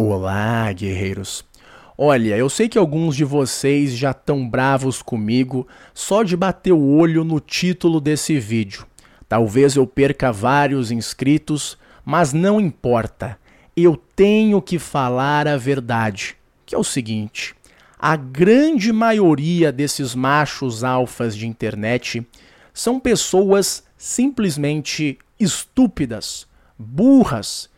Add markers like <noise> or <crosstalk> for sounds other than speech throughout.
Olá, guerreiros. Olha, eu sei que alguns de vocês já estão bravos comigo só de bater o olho no título desse vídeo. Talvez eu perca vários inscritos, mas não importa. Eu tenho que falar a verdade, que é o seguinte: a grande maioria desses machos alfas de internet são pessoas simplesmente estúpidas, burras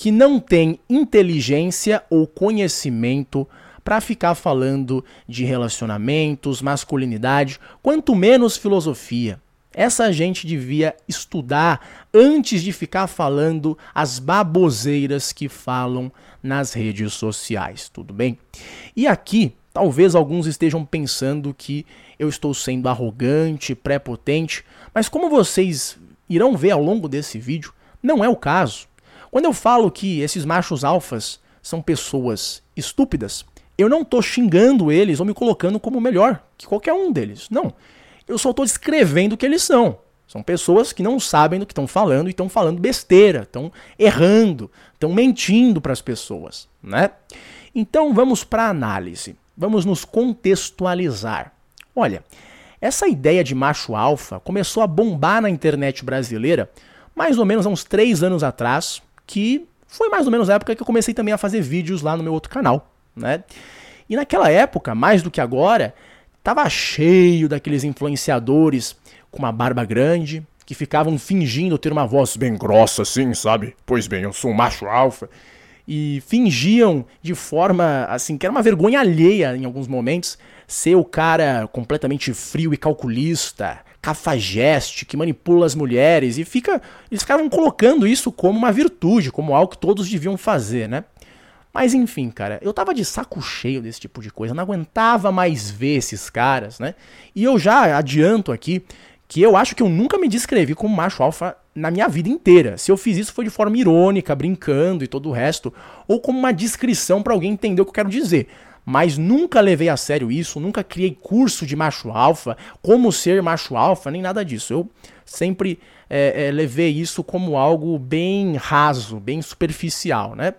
que não tem inteligência ou conhecimento para ficar falando de relacionamentos, masculinidade, quanto menos filosofia. Essa gente devia estudar antes de ficar falando as baboseiras que falam nas redes sociais, tudo bem? E aqui, talvez alguns estejam pensando que eu estou sendo arrogante, prepotente, mas como vocês irão ver ao longo desse vídeo, não é o caso. Quando eu falo que esses machos alfas são pessoas estúpidas, eu não estou xingando eles ou me colocando como melhor que qualquer um deles. Não. Eu só estou descrevendo o que eles são. São pessoas que não sabem do que estão falando e estão falando besteira, estão errando, estão mentindo para as pessoas, né? Então vamos para a análise. Vamos nos contextualizar. Olha, essa ideia de macho alfa começou a bombar na internet brasileira mais ou menos há uns três anos atrás, que foi mais ou menos a época que eu comecei também a fazer vídeos lá no meu outro canal, né? E naquela época, mais do que agora, tava cheio daqueles influenciadores com uma barba grande, que ficavam fingindo ter uma voz bem grossa assim, sabe? Pois bem, eu sou um macho alfa. E fingiam de forma assim, que era uma vergonha alheia em alguns momentos, ser o cara completamente frio e calculista, cafajeste, que manipula as mulheres e fica, eles ficavam colocando isso como uma virtude, como algo que todos deviam fazer, né? Mas enfim, cara, eu tava de saco cheio desse tipo de coisa, não aguentava mais ver esses caras, né? E eu já adianto aqui que eu acho que eu nunca me descrevi como macho alfa na minha vida inteira. Se eu fiz isso foi de forma irônica, brincando e todo o resto, ou como uma descrição para alguém entender o que eu quero dizer mas nunca levei a sério isso, nunca criei curso de macho alfa, como ser macho alfa, nem nada disso. Eu sempre é, é, levei isso como algo bem raso, bem superficial, né?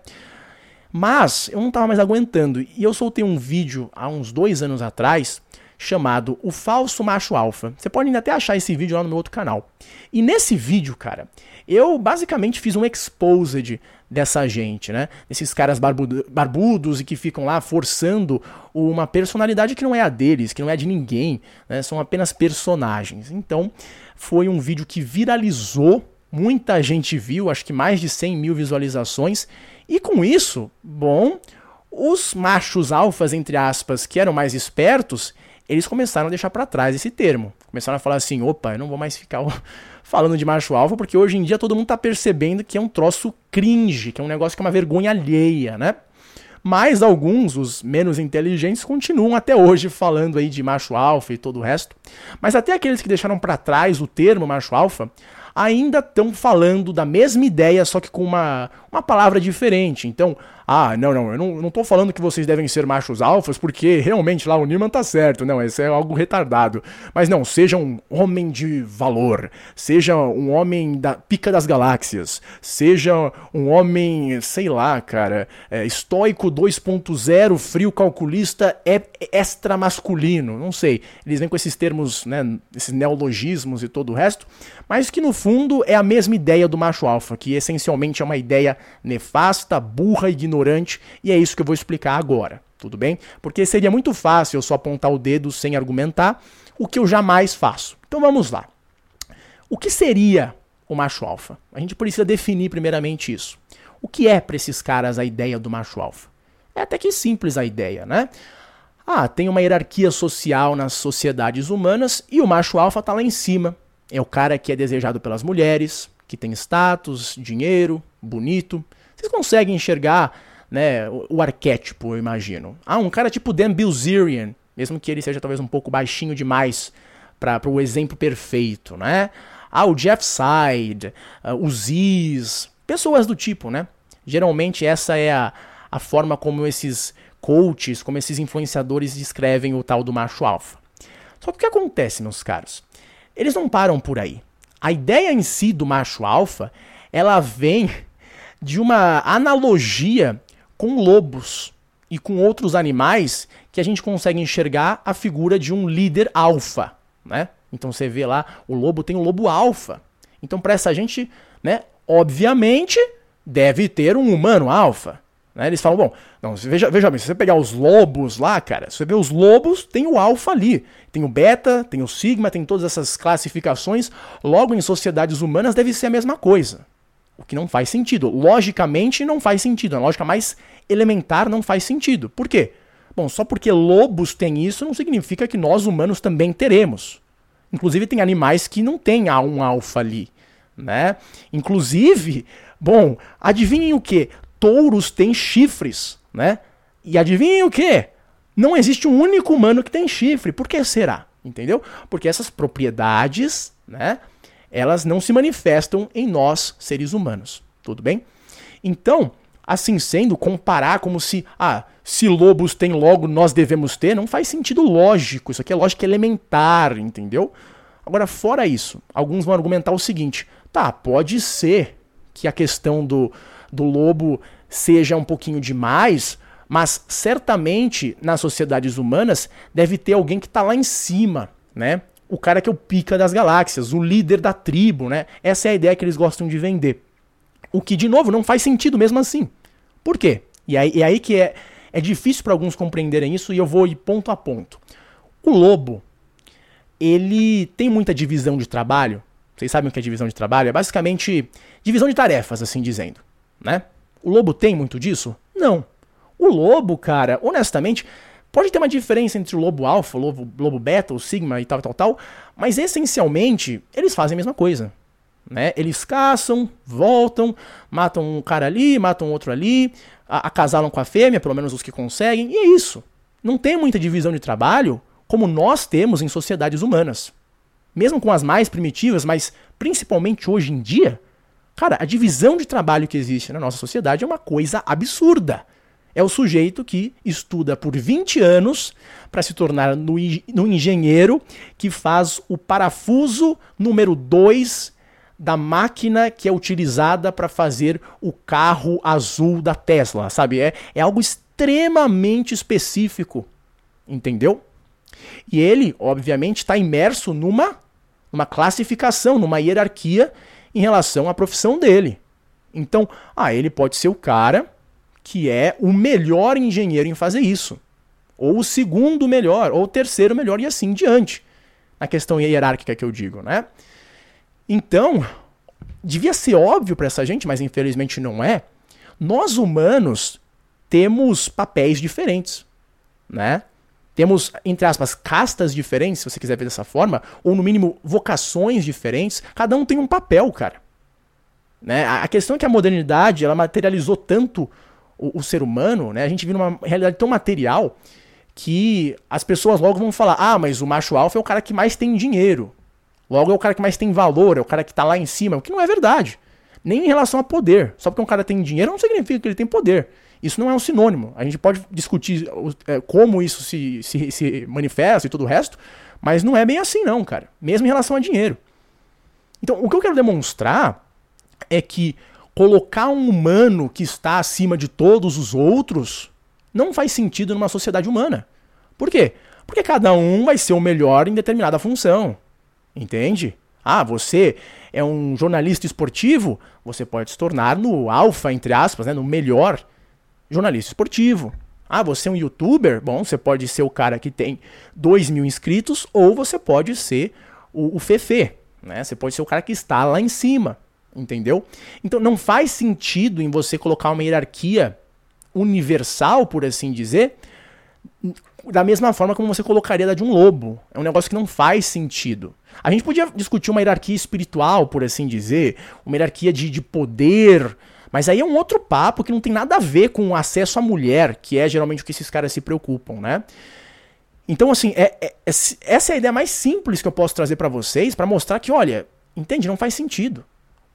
Mas eu não estava mais aguentando e eu soltei um vídeo há uns dois anos atrás chamado O Falso Macho Alfa. Você pode ainda até achar esse vídeo lá no meu outro canal. E nesse vídeo, cara, eu basicamente fiz um exposed dessa gente, né? Esses caras barbudo, barbudos e que ficam lá forçando uma personalidade que não é a deles, que não é de ninguém, né? São apenas personagens. Então, foi um vídeo que viralizou, muita gente viu, acho que mais de 100 mil visualizações, e com isso, bom, os machos alfas, entre aspas, que eram mais espertos, eles começaram a deixar para trás esse termo. Começaram a falar assim: opa, eu não vou mais ficar <laughs> falando de macho alfa, porque hoje em dia todo mundo tá percebendo que é um troço cringe, que é um negócio que é uma vergonha alheia, né? Mas alguns, os menos inteligentes, continuam até hoje falando aí de macho alfa e todo o resto. Mas até aqueles que deixaram para trás o termo macho alfa ainda estão falando da mesma ideia, só que com uma, uma palavra diferente. Então, ah, não, não, eu não, tô falando que vocês devem ser machos alfas, porque realmente lá o Newman tá certo, não, isso é algo retardado. Mas não, seja um homem de valor, seja um homem da pica das galáxias, seja um homem, sei lá, cara, é, estoico 2.0, frio calculista, é extra masculino, não sei. Eles vêm com esses termos, né, esses neologismos e todo o resto, mas que no fundo é a mesma ideia do macho alfa, que essencialmente é uma ideia nefasta, burra, ignorante e é isso que eu vou explicar agora, tudo bem? Porque seria muito fácil eu só apontar o dedo sem argumentar, o que eu jamais faço. Então vamos lá. O que seria o macho alfa? A gente precisa definir primeiramente isso. O que é para esses caras a ideia do macho alfa? É até que simples a ideia, né? Ah, tem uma hierarquia social nas sociedades humanas e o macho alfa está lá em cima. É o cara que é desejado pelas mulheres, que tem status, dinheiro, bonito. Vocês conseguem enxergar né, o, o, arquétipo, eu imagino. Ah, um cara tipo Dan Bilzerian, mesmo que ele seja talvez um pouco baixinho demais para o exemplo perfeito, né? Ah, o Jeff Side, uh, o Ziz, pessoas do tipo, né? Geralmente essa é a, a forma como esses coaches, como esses influenciadores descrevem o tal do macho alfa. Só que o que acontece, meus caros? Eles não param por aí. A ideia em si do macho alfa, ela vem de uma analogia com lobos e com outros animais que a gente consegue enxergar a figura de um líder alfa, né? Então você vê lá, o lobo tem um lobo alfa. Então para essa gente, né, obviamente deve ter um humano alfa. Né? Eles falam, bom, não, veja, veja bem, se você pegar os lobos lá, cara, você vê os lobos, tem o alfa ali. Tem o beta, tem o sigma, tem todas essas classificações. Logo, em sociedades humanas deve ser a mesma coisa. O que não faz sentido. Logicamente não faz sentido. A lógica mais elementar não faz sentido. Por quê? Bom, só porque lobos têm isso não significa que nós humanos também teremos. Inclusive tem animais que não têm um alfa ali, né? Inclusive, bom, adivinhem o que? Touros têm chifres, né? E adivinhem o que? Não existe um único humano que tem chifre. Por que será? Entendeu? Porque essas propriedades, né? Elas não se manifestam em nós, seres humanos. Tudo bem? Então, assim sendo, comparar como se, ah, se lobos têm logo, nós devemos ter, não faz sentido lógico. Isso aqui é lógica elementar, entendeu? Agora, fora isso, alguns vão argumentar o seguinte: tá, pode ser que a questão do, do lobo seja um pouquinho demais, mas certamente nas sociedades humanas deve ter alguém que está lá em cima, né? O cara que é o pica das galáxias, o líder da tribo, né? Essa é a ideia que eles gostam de vender. O que, de novo, não faz sentido mesmo assim. Por quê? E aí, e aí que é, é difícil para alguns compreenderem isso e eu vou ir ponto a ponto. O lobo, ele tem muita divisão de trabalho. Vocês sabem o que é divisão de trabalho? É basicamente divisão de tarefas, assim dizendo, né? O lobo tem muito disso? Não. O lobo, cara, honestamente, pode ter uma diferença entre o lobo alfa, o lobo, lobo beta, o sigma e tal, tal, tal, mas essencialmente eles fazem a mesma coisa. Né? Eles caçam, voltam, matam um cara ali, matam outro ali, acasalam com a fêmea, pelo menos os que conseguem, e é isso. Não tem muita divisão de trabalho como nós temos em sociedades humanas. Mesmo com as mais primitivas, mas principalmente hoje em dia, cara, a divisão de trabalho que existe na nossa sociedade é uma coisa absurda. É o sujeito que estuda por 20 anos para se tornar no, no engenheiro que faz o parafuso número 2 da máquina que é utilizada para fazer o carro azul da Tesla, sabe? É, é algo extremamente específico, entendeu? E ele, obviamente, está imerso numa, numa classificação, numa hierarquia em relação à profissão dele. Então, ah, ele pode ser o cara que é o melhor engenheiro em fazer isso, ou o segundo melhor, ou o terceiro melhor e assim diante. Na questão hierárquica que eu digo, né? Então, devia ser óbvio para essa gente, mas infelizmente não é. Nós humanos temos papéis diferentes, né? Temos, entre aspas, castas diferentes, se você quiser ver dessa forma, ou no mínimo vocações diferentes. Cada um tem um papel, cara. Né? A questão é que a modernidade ela materializou tanto o, o ser humano, né? A gente vive numa realidade tão material que as pessoas logo vão falar: ah, mas o macho alfa é o cara que mais tem dinheiro. Logo é o cara que mais tem valor, é o cara que tá lá em cima, o que não é verdade. Nem em relação a poder. Só porque um cara tem dinheiro não significa que ele tem poder. Isso não é um sinônimo. A gente pode discutir é, como isso se, se, se manifesta e todo o resto, mas não é bem assim, não, cara. Mesmo em relação a dinheiro. Então, o que eu quero demonstrar é que colocar um humano que está acima de todos os outros não faz sentido numa sociedade humana. Por quê? Porque cada um vai ser o melhor em determinada função. Entende? Ah, você é um jornalista esportivo, você pode se tornar no alfa, entre aspas, né, no melhor jornalista esportivo. Ah, você é um youtuber? Bom, você pode ser o cara que tem 2 mil inscritos ou você pode ser o, o Fefe. Né? Você pode ser o cara que está lá em cima. Entendeu? Então não faz sentido em você colocar uma hierarquia universal, por assim dizer, da mesma forma como você colocaria da de um lobo. É um negócio que não faz sentido. A gente podia discutir uma hierarquia espiritual, por assim dizer, uma hierarquia de, de poder, mas aí é um outro papo que não tem nada a ver com o acesso à mulher, que é geralmente o que esses caras se preocupam, né? Então, assim, é, é, é essa é a ideia mais simples que eu posso trazer para vocês, para mostrar que, olha, entende? Não faz sentido.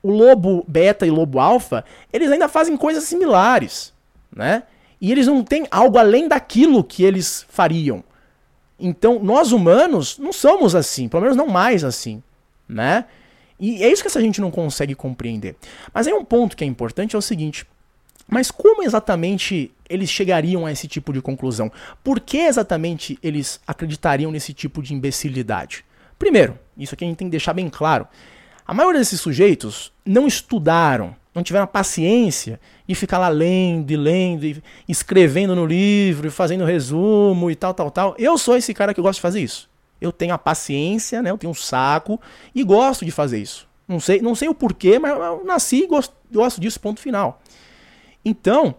O lobo beta e lobo alfa, eles ainda fazem coisas similares, né? E eles não têm algo além daquilo que eles fariam. Então, nós humanos não somos assim, pelo menos não mais assim, né? E é isso que essa gente não consegue compreender. Mas aí um ponto que é importante é o seguinte: Mas como exatamente eles chegariam a esse tipo de conclusão? Por que exatamente eles acreditariam nesse tipo de imbecilidade? Primeiro, isso aqui a gente tem que deixar bem claro. A maioria desses sujeitos não estudaram, não tiveram a paciência de ficar lá lendo e lendo, e escrevendo no livro, e fazendo resumo e tal, tal, tal. Eu sou esse cara que gosta de fazer isso. Eu tenho a paciência, né? Eu tenho um saco e gosto de fazer isso. Não sei, não sei o porquê, mas eu nasci e gosto, gosto disso, ponto final. Então,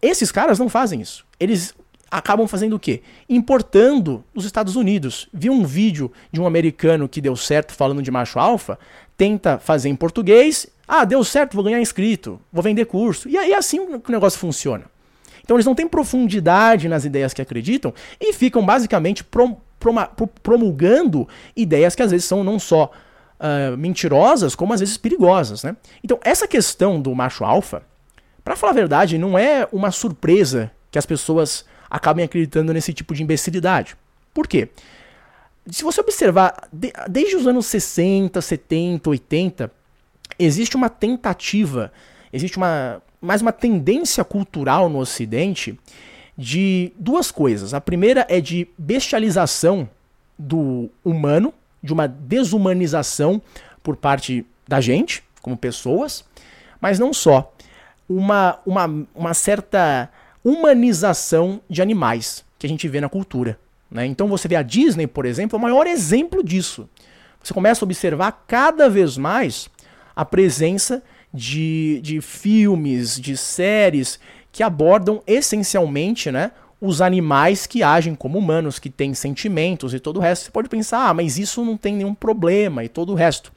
esses caras não fazem isso. Eles acabam fazendo o quê? Importando dos Estados Unidos. Vi um vídeo de um americano que deu certo falando de macho alfa, tenta fazer em português, ah, deu certo, vou ganhar inscrito, vou vender curso. E aí é assim o negócio funciona. Então eles não têm profundidade nas ideias que acreditam e ficam basicamente prom promulgando ideias que às vezes são não só uh, mentirosas, como às vezes perigosas. Né? Então essa questão do macho alfa, para falar a verdade, não é uma surpresa que as pessoas acabem acreditando nesse tipo de imbecilidade. Por quê? Se você observar, de, desde os anos 60, 70, 80, existe uma tentativa, existe uma mais uma tendência cultural no Ocidente de duas coisas. A primeira é de bestialização do humano, de uma desumanização por parte da gente, como pessoas, mas não só. Uma, uma, uma certa humanização de animais que a gente vê na cultura. Né? Então você vê a Disney, por exemplo, é o maior exemplo disso. Você começa a observar cada vez mais a presença de, de filmes, de séries que abordam essencialmente né, os animais que agem como humanos, que têm sentimentos e todo o resto. Você pode pensar, ah, mas isso não tem nenhum problema e todo o resto.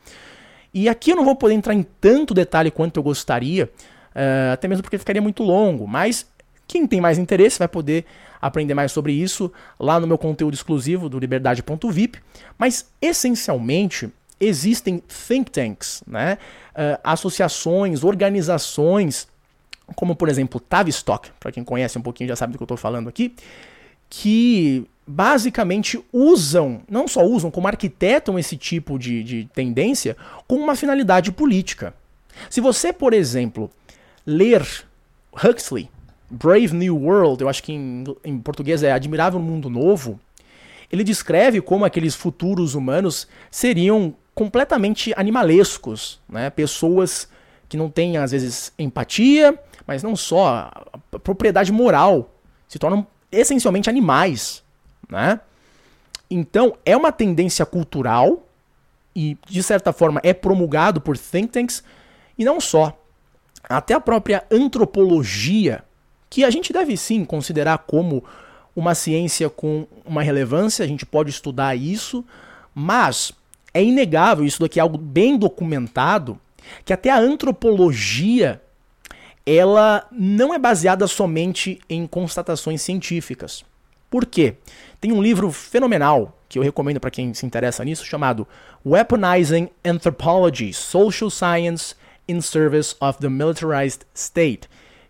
E aqui eu não vou poder entrar em tanto detalhe quanto eu gostaria, uh, até mesmo porque ficaria muito longo, mas quem tem mais interesse vai poder aprender mais sobre isso lá no meu conteúdo exclusivo do liberdade.vip. Mas, essencialmente, existem think tanks, né? Uh, associações, organizações, como por exemplo Tavistock, para quem conhece um pouquinho já sabe do que eu estou falando aqui, que basicamente usam, não só usam, como arquitetam esse tipo de, de tendência com uma finalidade política. Se você, por exemplo, ler Huxley, Brave New World, eu acho que em, em português é Admirável Mundo Novo, ele descreve como aqueles futuros humanos seriam completamente animalescos, né? Pessoas que não têm às vezes empatia, mas não só a propriedade moral, se tornam essencialmente animais, né? Então, é uma tendência cultural e de certa forma é promulgado por think tanks e não só. Até a própria antropologia que a gente deve sim considerar como uma ciência com uma relevância, a gente pode estudar isso, mas é inegável, isso daqui é algo bem documentado, que até a antropologia ela não é baseada somente em constatações científicas. Por quê? Tem um livro fenomenal que eu recomendo para quem se interessa nisso, chamado Weaponizing Anthropology: Social Science in Service of the Militarized State,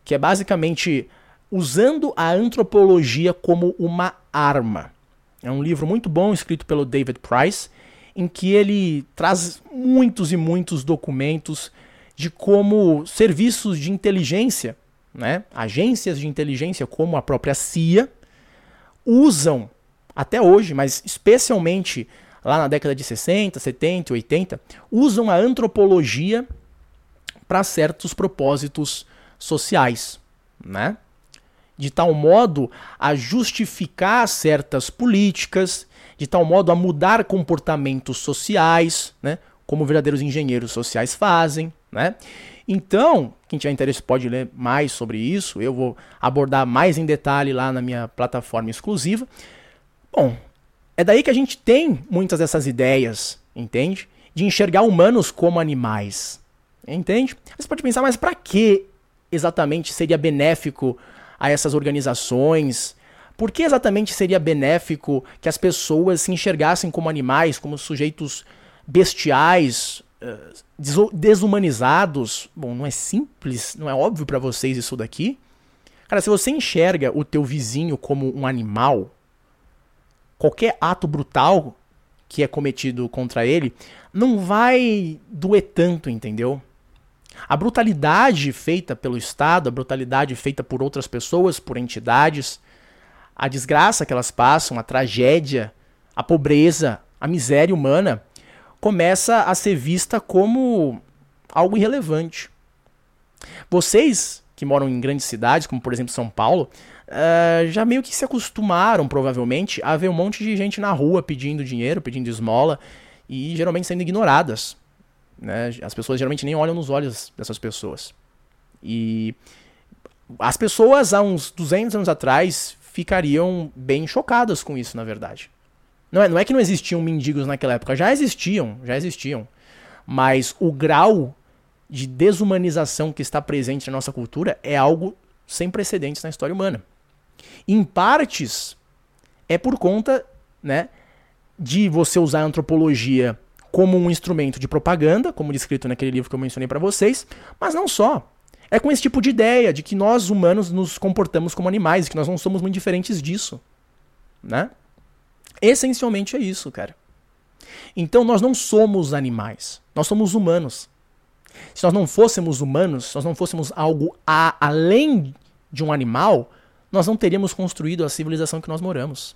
que é basicamente usando a antropologia como uma arma. É um livro muito bom escrito pelo David Price, em que ele traz muitos e muitos documentos de como serviços de inteligência, né, agências de inteligência como a própria CIA, usam até hoje, mas especialmente lá na década de 60, 70, 80, usam a antropologia para certos propósitos sociais, né? De tal modo a justificar certas políticas, de tal modo a mudar comportamentos sociais, né? Como verdadeiros engenheiros sociais fazem, né? Então, quem tiver interesse pode ler mais sobre isso. Eu vou abordar mais em detalhe lá na minha plataforma exclusiva. Bom, é daí que a gente tem muitas dessas ideias, entende? De enxergar humanos como animais. Entende? Você pode pensar, mas para que exatamente seria benéfico a essas organizações? Por que exatamente seria benéfico que as pessoas se enxergassem como animais, como sujeitos bestiais, eh, desumanizados? Bom, não é simples, não é óbvio para vocês isso daqui? Cara, se você enxerga o teu vizinho como um animal, qualquer ato brutal que é cometido contra ele não vai doer tanto, entendeu? A brutalidade feita pelo Estado, a brutalidade feita por outras pessoas, por entidades, a desgraça que elas passam, a tragédia, a pobreza, a miséria humana, começa a ser vista como algo irrelevante. Vocês que moram em grandes cidades, como por exemplo São Paulo, uh, já meio que se acostumaram, provavelmente, a ver um monte de gente na rua pedindo dinheiro, pedindo esmola e geralmente sendo ignoradas. Né? As pessoas geralmente nem olham nos olhos dessas pessoas. E as pessoas há uns 200 anos atrás ficariam bem chocadas com isso, na verdade. Não é, não é que não existiam mendigos naquela época, já existiam, já existiam. Mas o grau de desumanização que está presente na nossa cultura é algo sem precedentes na história humana. Em partes, é por conta né, de você usar a antropologia como um instrumento de propaganda, como descrito naquele livro que eu mencionei para vocês, mas não só. É com esse tipo de ideia de que nós humanos nos comportamos como animais, que nós não somos muito diferentes disso, né? Essencialmente é isso, cara. Então nós não somos animais, nós somos humanos. Se nós não fôssemos humanos, se nós não fôssemos algo a, além de um animal, nós não teríamos construído a civilização que nós moramos.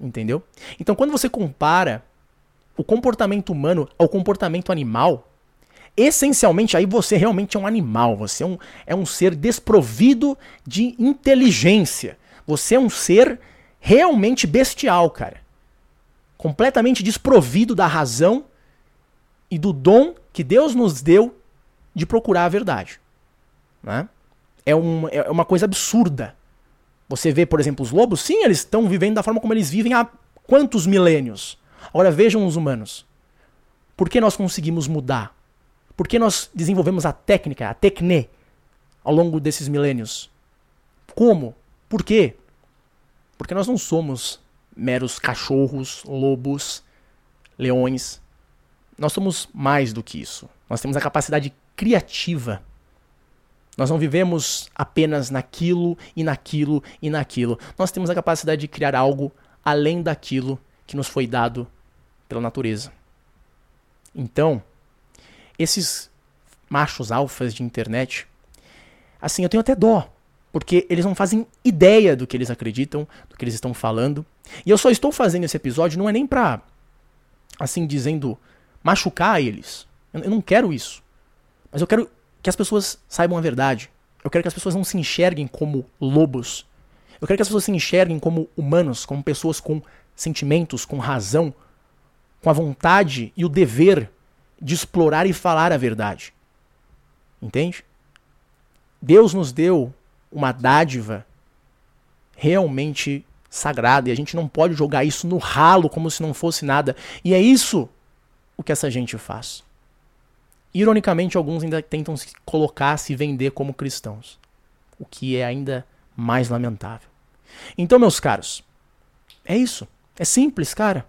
Entendeu? Então quando você compara o comportamento humano ao comportamento animal, essencialmente aí você realmente é um animal, você é um, é um ser desprovido de inteligência. Você é um ser realmente bestial, cara. Completamente desprovido da razão e do dom que Deus nos deu de procurar a verdade. Né? É, um, é uma coisa absurda. Você vê, por exemplo, os lobos, sim, eles estão vivendo da forma como eles vivem há quantos milênios? Agora vejam os humanos. Por que nós conseguimos mudar? Por que nós desenvolvemos a técnica, a tecne, ao longo desses milênios? Como? Por quê? Porque nós não somos meros cachorros, lobos, leões. Nós somos mais do que isso. Nós temos a capacidade criativa. Nós não vivemos apenas naquilo e naquilo e naquilo. Nós temos a capacidade de criar algo além daquilo que nos foi dado pela natureza. Então, esses machos alfas de internet, assim, eu tenho até dó, porque eles não fazem ideia do que eles acreditam, do que eles estão falando. E eu só estou fazendo esse episódio não é nem pra, assim, dizendo, machucar eles. Eu não quero isso. Mas eu quero que as pessoas saibam a verdade. Eu quero que as pessoas não se enxerguem como lobos. Eu quero que as pessoas se enxerguem como humanos, como pessoas com sentimentos, com razão, com a vontade e o dever de explorar e falar a verdade. Entende? Deus nos deu uma dádiva realmente sagrada e a gente não pode jogar isso no ralo como se não fosse nada. E é isso o que essa gente faz. Ironicamente, alguns ainda tentam se colocar, se vender como cristãos, o que é ainda mais lamentável. Então, meus caros, é isso. É simples, cara.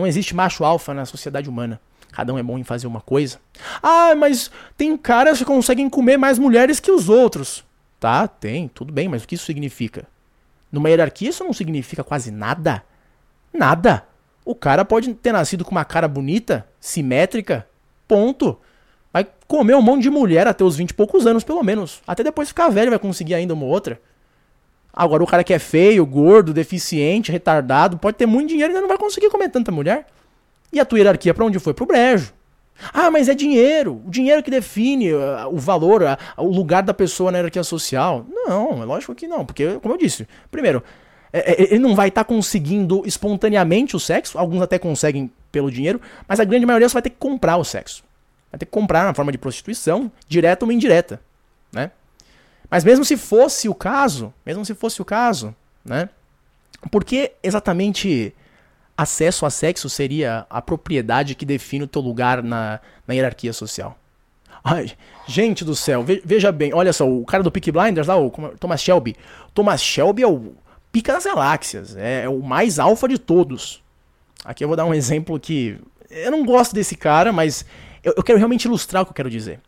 Não existe macho alfa na sociedade humana. Cada um é bom em fazer uma coisa. Ah, mas tem caras que conseguem comer mais mulheres que os outros. Tá, tem, tudo bem, mas o que isso significa? Numa hierarquia isso não significa quase nada. Nada. O cara pode ter nascido com uma cara bonita, simétrica, ponto. Vai comer um monte de mulher até os 20 e poucos anos, pelo menos. Até depois ficar velho vai conseguir ainda uma outra. Agora, o cara que é feio, gordo, deficiente, retardado, pode ter muito dinheiro e ainda não vai conseguir comer tanta mulher. E a tua hierarquia para onde foi? Pro brejo. Ah, mas é dinheiro. O dinheiro que define uh, o valor, uh, o lugar da pessoa na hierarquia social. Não, é lógico que não. Porque, como eu disse, primeiro, é, é, ele não vai estar tá conseguindo espontaneamente o sexo. Alguns até conseguem pelo dinheiro, mas a grande maioria só vai ter que comprar o sexo. Vai ter que comprar na forma de prostituição, direta ou indireta, né? Mas mesmo se fosse o caso, mesmo se fosse o caso, né? Por que exatamente acesso a sexo seria a propriedade que define o teu lugar na, na hierarquia social? Ai, gente do céu, veja bem, olha só, o cara do Peak Blinders lá, o Thomas Shelby. Thomas Shelby é o pica das galáxias, é, é o mais alfa de todos. Aqui eu vou dar um exemplo que eu não gosto desse cara, mas eu, eu quero realmente ilustrar o que eu quero dizer.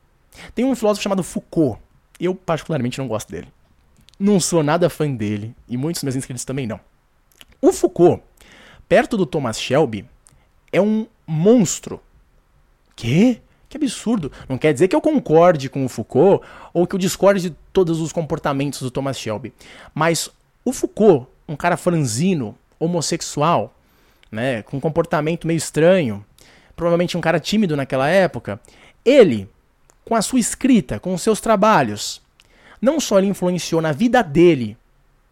Tem um filósofo chamado Foucault. Eu, particularmente, não gosto dele. Não sou nada fã dele, e muitos dos meus inscritos também não. O Foucault, perto do Thomas Shelby, é um monstro. Quê? Que absurdo. Não quer dizer que eu concorde com o Foucault ou que eu discorde de todos os comportamentos do Thomas Shelby. Mas o Foucault, um cara franzino, homossexual, né, com um comportamento meio estranho, provavelmente um cara tímido naquela época, ele, com a sua escrita, com os seus trabalhos, não só ele influenciou na vida dele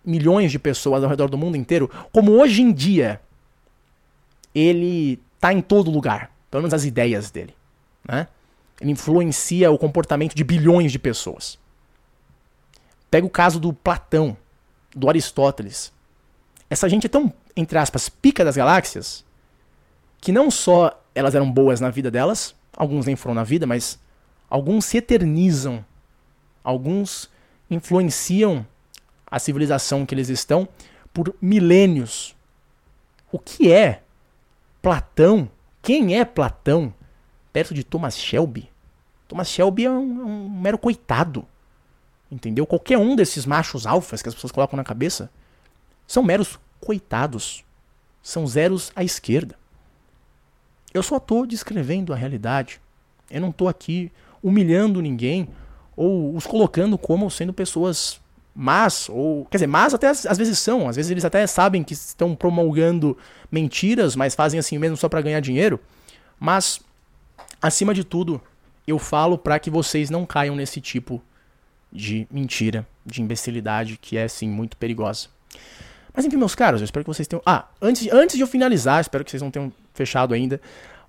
milhões de pessoas ao redor do mundo inteiro, como hoje em dia ele está em todo lugar, pelo menos as ideias dele. Né? Ele influencia o comportamento de bilhões de pessoas. Pega o caso do Platão, do Aristóteles. Essa gente é tão, entre aspas, pica das galáxias, que não só elas eram boas na vida delas, alguns nem foram na vida, mas alguns se eternizam, alguns influenciam a civilização que eles estão por milênios. O que é Platão? Quem é Platão perto de Thomas Shelby? Thomas Shelby é um, é um mero coitado. Entendeu? Qualquer um desses machos alfas que as pessoas colocam na cabeça são meros coitados. São zeros à esquerda. Eu só estou descrevendo a realidade. Eu não estou aqui humilhando ninguém ou os colocando como sendo pessoas más, ou. Quer dizer, más até às, vezes são. Às vezes eles até sabem que estão promulgando mentiras, mas fazem assim mesmo só para ganhar dinheiro. Mas, acima de tudo, eu falo para que vocês não caiam nesse tipo de mentira, de imbecilidade, que é sim muito perigosa. Mas enfim, meus caros, eu espero que vocês tenham. Ah, antes, antes de eu finalizar, espero que vocês não tenham fechado ainda.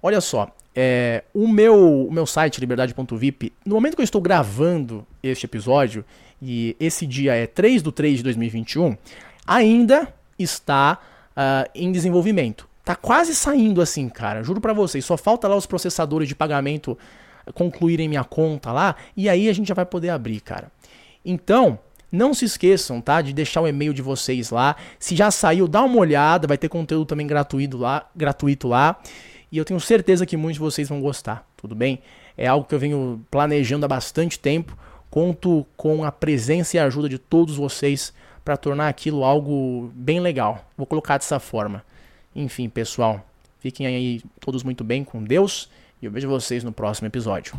Olha só, é, o, meu, o meu site, liberdade.vip, no momento que eu estou gravando este episódio, e esse dia é 3 de 3 de 2021, ainda está uh, em desenvolvimento. Tá quase saindo assim, cara. Juro para vocês. Só falta lá os processadores de pagamento concluírem minha conta lá. E aí a gente já vai poder abrir, cara. Então, não se esqueçam, tá? De deixar o e-mail de vocês lá. Se já saiu, dá uma olhada. Vai ter conteúdo também gratuito lá. Gratuito lá. E eu tenho certeza que muitos de vocês vão gostar, tudo bem? É algo que eu venho planejando há bastante tempo. Conto com a presença e ajuda de todos vocês para tornar aquilo algo bem legal. Vou colocar dessa forma. Enfim, pessoal, fiquem aí todos muito bem com Deus e eu vejo vocês no próximo episódio.